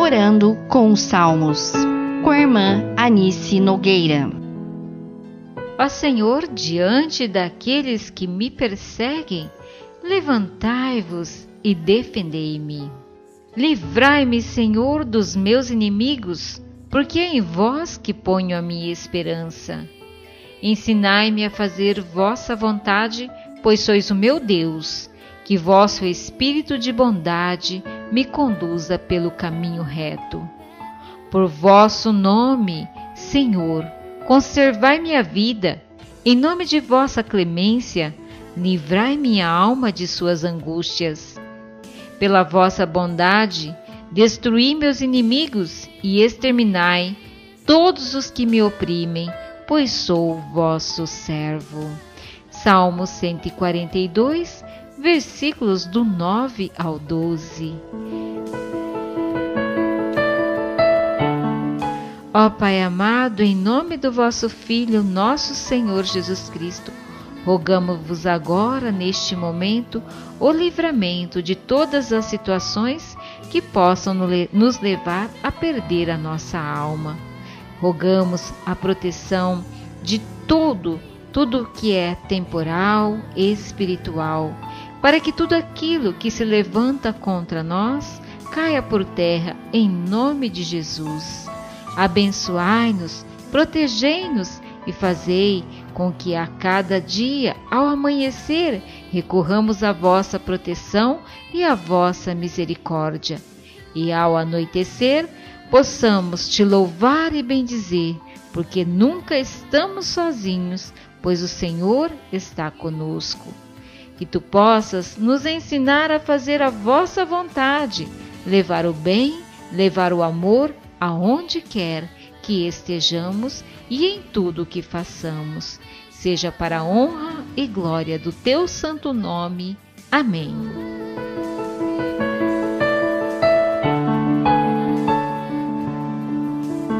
Orando com os Salmos, com a irmã Anice Nogueira. Ó Senhor, diante daqueles que me perseguem, levantai-vos e defendei-me. Livrai-me, Senhor, dos meus inimigos, porque é em vós que ponho a minha esperança. Ensinai-me a fazer vossa vontade, pois sois o meu Deus, que vosso espírito de bondade me conduza pelo caminho reto. Por vosso nome, Senhor, conservai minha vida. Em nome de vossa clemência, livrai minha alma de suas angústias. Pela vossa bondade, destruí meus inimigos e exterminai todos os que me oprimem, pois sou vosso servo. Salmo 142, versículos do 9 ao 12. Ó Pai amado, em nome do vosso Filho, nosso Senhor Jesus Cristo, rogamos-vos agora, neste momento, o livramento de todas as situações que possam nos levar a perder a nossa alma. Rogamos a proteção de tudo, tudo que é temporal, espiritual, para que tudo aquilo que se levanta contra nós caia por terra em nome de Jesus. Abençoai-nos, protegei-nos e fazei com que a cada dia, ao amanhecer, recorramos à vossa proteção e à vossa misericórdia. E ao anoitecer, possamos te louvar e bendizer, porque nunca estamos sozinhos, pois o Senhor está conosco que tu possas nos ensinar a fazer a vossa vontade, levar o bem, levar o amor aonde quer que estejamos e em tudo o que façamos, seja para a honra e glória do teu santo nome. Amém.